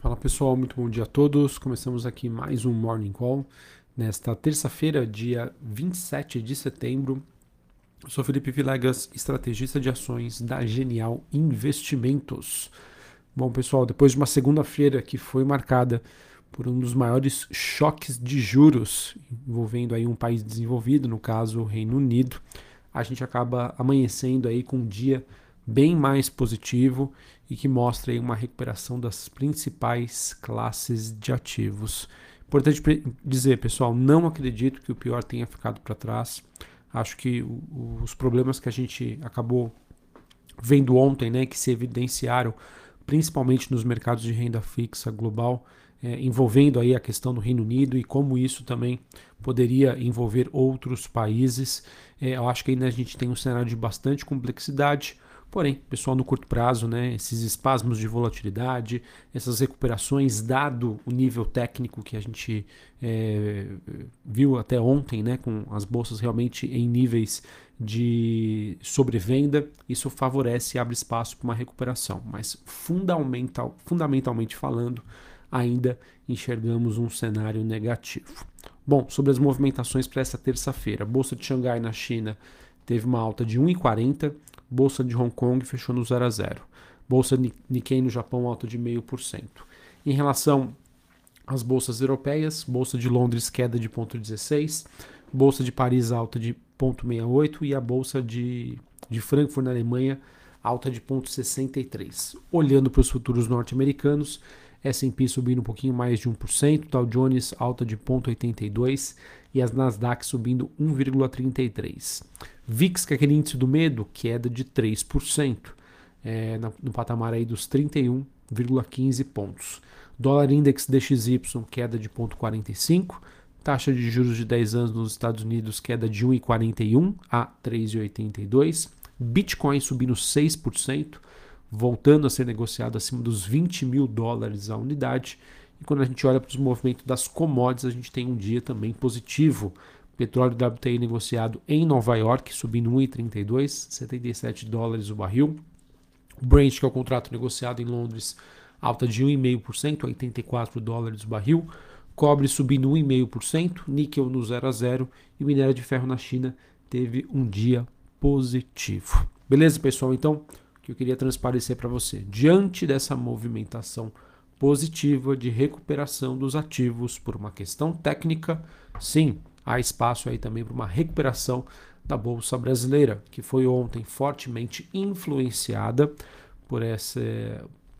Fala pessoal, muito bom dia a todos. Começamos aqui mais um Morning Call nesta terça-feira, dia 27 de setembro. Eu sou Felipe Vilegas, estrategista de ações da Genial Investimentos. Bom, pessoal, depois de uma segunda-feira que foi marcada por um dos maiores choques de juros envolvendo aí um país desenvolvido, no caso o Reino Unido, a gente acaba amanhecendo aí com um dia bem mais positivo e que mostra aí uma recuperação das principais classes de ativos. Importante dizer, pessoal, não acredito que o pior tenha ficado para trás. Acho que os problemas que a gente acabou vendo ontem, né, que se evidenciaram principalmente nos mercados de renda fixa global, é, envolvendo aí a questão do Reino Unido e como isso também poderia envolver outros países. É, eu acho que ainda a gente tem um cenário de bastante complexidade. Porém, pessoal, no curto prazo, né, esses espasmos de volatilidade, essas recuperações, dado o nível técnico que a gente é, viu até ontem, né, com as bolsas realmente em níveis de sobrevenda, isso favorece e abre espaço para uma recuperação. Mas fundamental, fundamentalmente falando, ainda enxergamos um cenário negativo. Bom, sobre as movimentações para essa terça-feira, Bolsa de Xangai na China teve uma alta de 1,40 Bolsa de Hong Kong fechou no 0 a 0. Bolsa Nikkei no Japão alta de 0,5%. Em relação às bolsas europeias, Bolsa de Londres queda de 0,16, Bolsa de Paris alta de 0,68 e a Bolsa de, de Frankfurt na Alemanha alta de 0,63. Olhando para os futuros norte-americanos, S&P subindo um pouquinho mais de 1%, Dow Jones alta de 0,82 e as Nasdaq subindo 1,33. VIX, que é aquele índice do medo, queda de 3%, é, no patamar aí dos 31,15 pontos. Dólar Index DXY, queda de 0,45. Taxa de juros de 10 anos nos Estados Unidos, queda de 1,41 a 3,82. Bitcoin subindo 6%, voltando a ser negociado acima dos 20 mil dólares a unidade. E quando a gente olha para os movimentos das commodities, a gente tem um dia também positivo. Petróleo WTI negociado em Nova York, subindo 1,32, 77 dólares o barril. Brent, que é o contrato negociado em Londres, alta de 1,5%, 84 dólares o barril. Cobre subindo 1,5%, níquel no 0 a 0 e minério de ferro na China teve um dia positivo. Beleza, pessoal? Então, o que eu queria transparecer para você, diante dessa movimentação positiva de recuperação dos ativos por uma questão técnica, sim, há espaço aí também para uma recuperação da bolsa brasileira, que foi ontem fortemente influenciada por esse,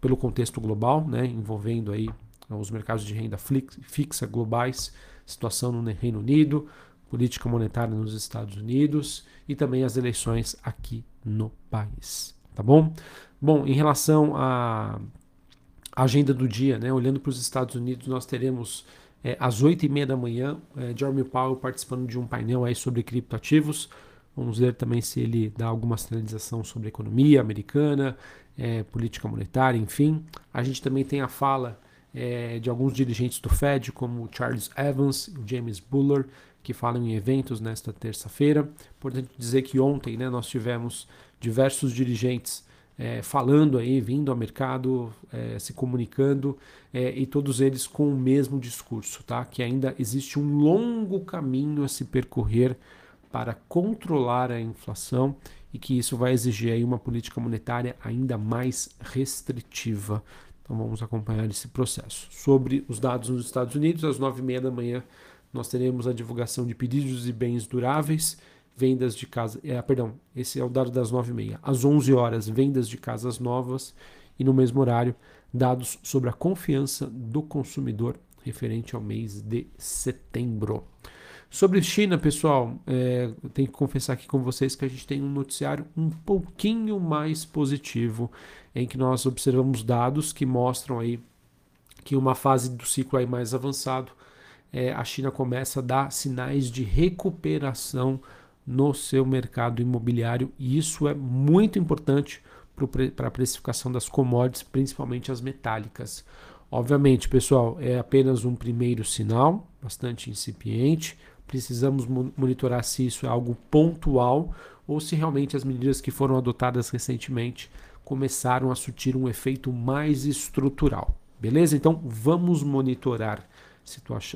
pelo contexto global, né, envolvendo aí os mercados de renda fixa globais, situação no Reino Unido, política monetária nos Estados Unidos e também as eleições aqui no país, tá bom? Bom, em relação a agenda do dia, né? Olhando para os Estados Unidos, nós teremos é, às 8 e meia da manhã é, Jeremy Powell participando de um painel aí sobre criptoativos. Vamos ver também se ele dá alguma sinalização sobre economia americana, é, política monetária, enfim. A gente também tem a fala é, de alguns dirigentes do Fed, como Charles Evans James Buller, que falam em eventos nesta terça-feira. Importante dizer que ontem né, nós tivemos diversos dirigentes é, falando aí, vindo ao mercado, é, se comunicando é, e todos eles com o mesmo discurso, tá? Que ainda existe um longo caminho a se percorrer para controlar a inflação e que isso vai exigir aí uma política monetária ainda mais restritiva. Então vamos acompanhar esse processo. Sobre os dados nos Estados Unidos, às nove e meia da manhã nós teremos a divulgação de pedidos de bens duráveis vendas de casa. É, perdão, esse é o dado das 9h30. Às 11 horas, vendas de casas novas. E no mesmo horário, dados sobre a confiança do consumidor referente ao mês de setembro. Sobre China, pessoal, é, tenho que confessar aqui com vocês que a gente tem um noticiário um pouquinho mais positivo, em que nós observamos dados que mostram aí que uma fase do ciclo aí mais avançado, é, a China começa a dar sinais de recuperação no seu mercado imobiliário e isso é muito importante para a precificação das commodities, principalmente as metálicas. Obviamente, pessoal, é apenas um primeiro sinal, bastante incipiente. Precisamos monitorar se isso é algo pontual ou se realmente as medidas que foram adotadas recentemente começaram a surtir um efeito mais estrutural. Beleza? Então vamos monitorar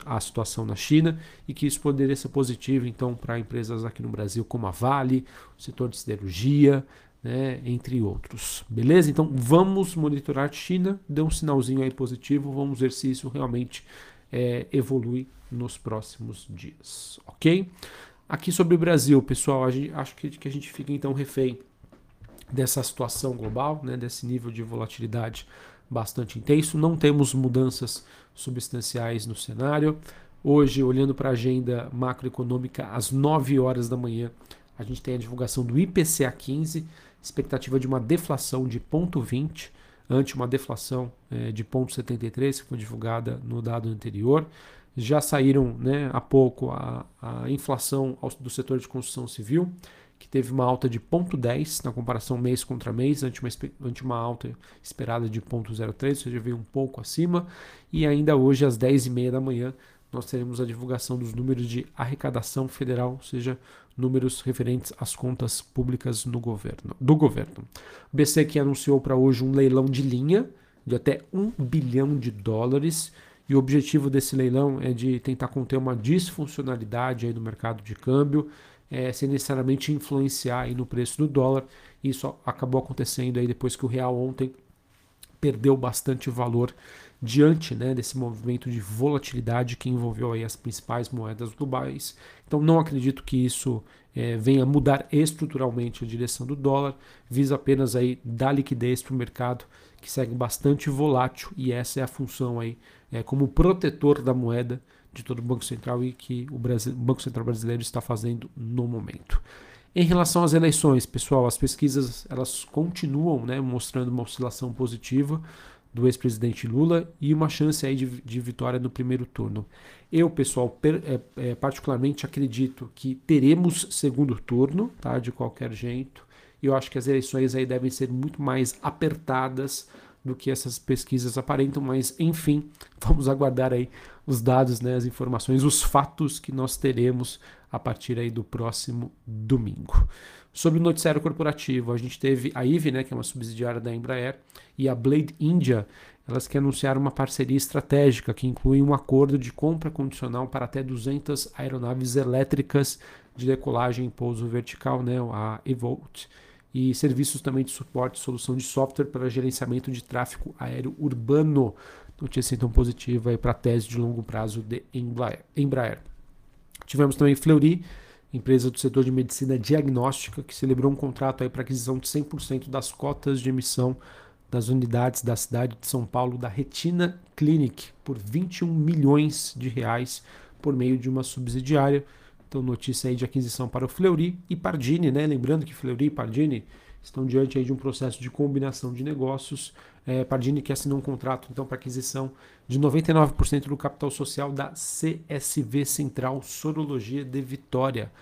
a situação na China e que isso poderia ser positivo então para empresas aqui no Brasil como a Vale, o setor de siderurgia, né, entre outros. Beleza? Então vamos monitorar a China, deu um sinalzinho aí positivo, vamos ver se isso realmente é, evolui nos próximos dias, ok? Aqui sobre o Brasil, pessoal, gente, acho que, que a gente fica então refém dessa situação global, né, desse nível de volatilidade bastante intenso. Não temos mudanças substanciais no cenário. Hoje, olhando para a agenda macroeconômica, às 9 horas da manhã, a gente tem a divulgação do IPCA 15, expectativa de uma deflação de 0,20, ante uma deflação é, de 0,73, que foi divulgada no dado anterior. Já saíram né, há pouco a, a inflação do setor de construção civil, que teve uma alta de 0,10 na comparação mês contra mês, ante uma, ante uma alta esperada de 0,03, ou seja, veio um pouco acima. E ainda hoje, às 10h30 da manhã, nós teremos a divulgação dos números de arrecadação federal, ou seja, números referentes às contas públicas no governo, do governo. O BC que anunciou para hoje um leilão de linha de até 1 bilhão de dólares. E o objetivo desse leilão é de tentar conter uma disfuncionalidade aí no mercado de câmbio, é, sem necessariamente influenciar aí no preço do dólar. Isso acabou acontecendo aí depois que o real ontem perdeu bastante valor diante né, desse movimento de volatilidade que envolveu aí as principais moedas globais. Então não acredito que isso é, venha mudar estruturalmente a direção do dólar, visa apenas aí dar liquidez para o mercado que segue bastante volátil e essa é a função aí é, como protetor da moeda de todo o Banco Central e que o, Brasil, o Banco Central brasileiro está fazendo no momento. Em relação às eleições, pessoal, as pesquisas elas continuam né, mostrando uma oscilação positiva do ex-presidente Lula e uma chance aí de, de, vitória no primeiro turno. Eu, pessoal, per, é, é, particularmente acredito que teremos segundo turno, tá, de qualquer jeito. Eu acho que as eleições aí devem ser muito mais apertadas do que essas pesquisas aparentam, mas enfim, vamos aguardar aí os dados, né, as informações, os fatos que nós teremos a partir aí do próximo domingo. Sobre o noticiário corporativo, a gente teve a IVE, né, que é uma subsidiária da Embraer, e a Blade India, elas que anunciaram uma parceria estratégica que inclui um acordo de compra condicional para até 200 aeronaves elétricas de decolagem em pouso vertical, né, a Evolt e serviços também de suporte e solução de software para gerenciamento de tráfego aéreo urbano. Notícia então positiva para a tese de longo prazo de Embraer. Tivemos também Fleury, empresa do setor de medicina diagnóstica, que celebrou um contrato para aquisição de 100% das cotas de emissão das unidades da cidade de São Paulo da Retina Clinic por 21 milhões de reais por meio de uma subsidiária. Então, notícia aí de aquisição para o Fleury e Pardini, né? Lembrando que Fleury e Pardini estão diante aí de um processo de combinação de negócios. É, Pardini que assinou um contrato então para aquisição de 99% do capital social da CSV Central Sorologia de Vitória,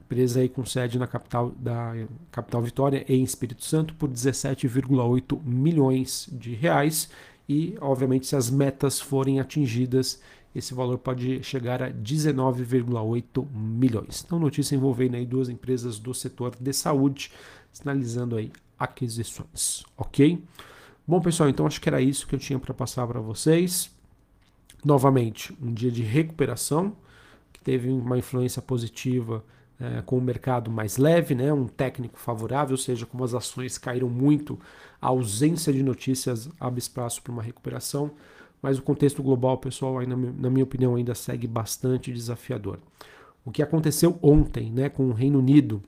empresa aí com sede na capital da capital Vitória em Espírito Santo por 17,8 milhões de reais e obviamente se as metas forem atingidas esse valor pode chegar a 19,8 milhões. Então, notícia envolvendo aí duas empresas do setor de saúde, sinalizando aí aquisições, ok? Bom, pessoal, então acho que era isso que eu tinha para passar para vocês. Novamente, um dia de recuperação, que teve uma influência positiva é, com o mercado mais leve, né, um técnico favorável, ou seja, como as ações caíram muito, a ausência de notícias abre espaço para uma recuperação mas o contexto global, pessoal, aí, na minha opinião, ainda segue bastante desafiador. O que aconteceu ontem né, com o Reino Unido,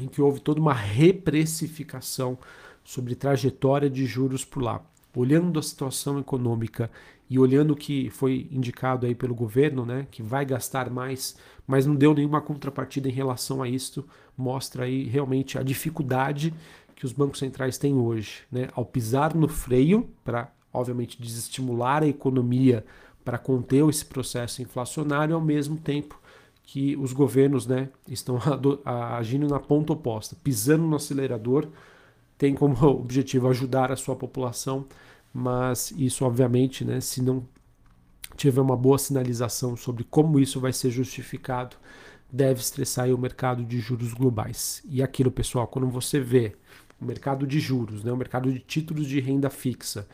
em que houve toda uma reprecificação sobre trajetória de juros por lá. Olhando a situação econômica e olhando o que foi indicado aí pelo governo, né, que vai gastar mais, mas não deu nenhuma contrapartida em relação a isso, mostra aí realmente a dificuldade que os bancos centrais têm hoje, né, ao pisar no freio para obviamente, desestimular a economia para conter esse processo inflacionário, ao mesmo tempo que os governos né, estão agindo na ponta oposta, pisando no acelerador, tem como objetivo ajudar a sua população, mas isso, obviamente, né, se não tiver uma boa sinalização sobre como isso vai ser justificado, deve estressar o mercado de juros globais. E aquilo, pessoal, quando você vê o mercado de juros, né, o mercado de títulos de renda fixa,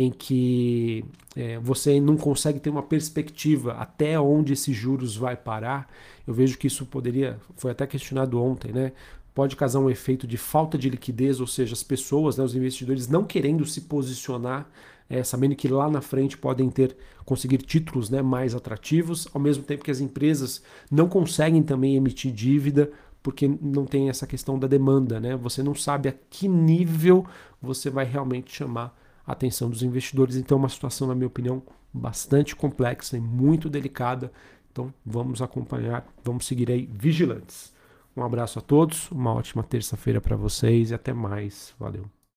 em que é, você não consegue ter uma perspectiva até onde esses juros vai parar, eu vejo que isso poderia, foi até questionado ontem, né? Pode causar um efeito de falta de liquidez, ou seja, as pessoas, né, os investidores não querendo se posicionar, é, sabendo que lá na frente podem ter conseguir títulos né, mais atrativos, ao mesmo tempo que as empresas não conseguem também emitir dívida porque não tem essa questão da demanda, né? Você não sabe a que nível você vai realmente chamar atenção dos investidores. Então, é uma situação, na minha opinião, bastante complexa e muito delicada. Então, vamos acompanhar, vamos seguir aí vigilantes. Um abraço a todos, uma ótima terça-feira para vocês e até mais. Valeu.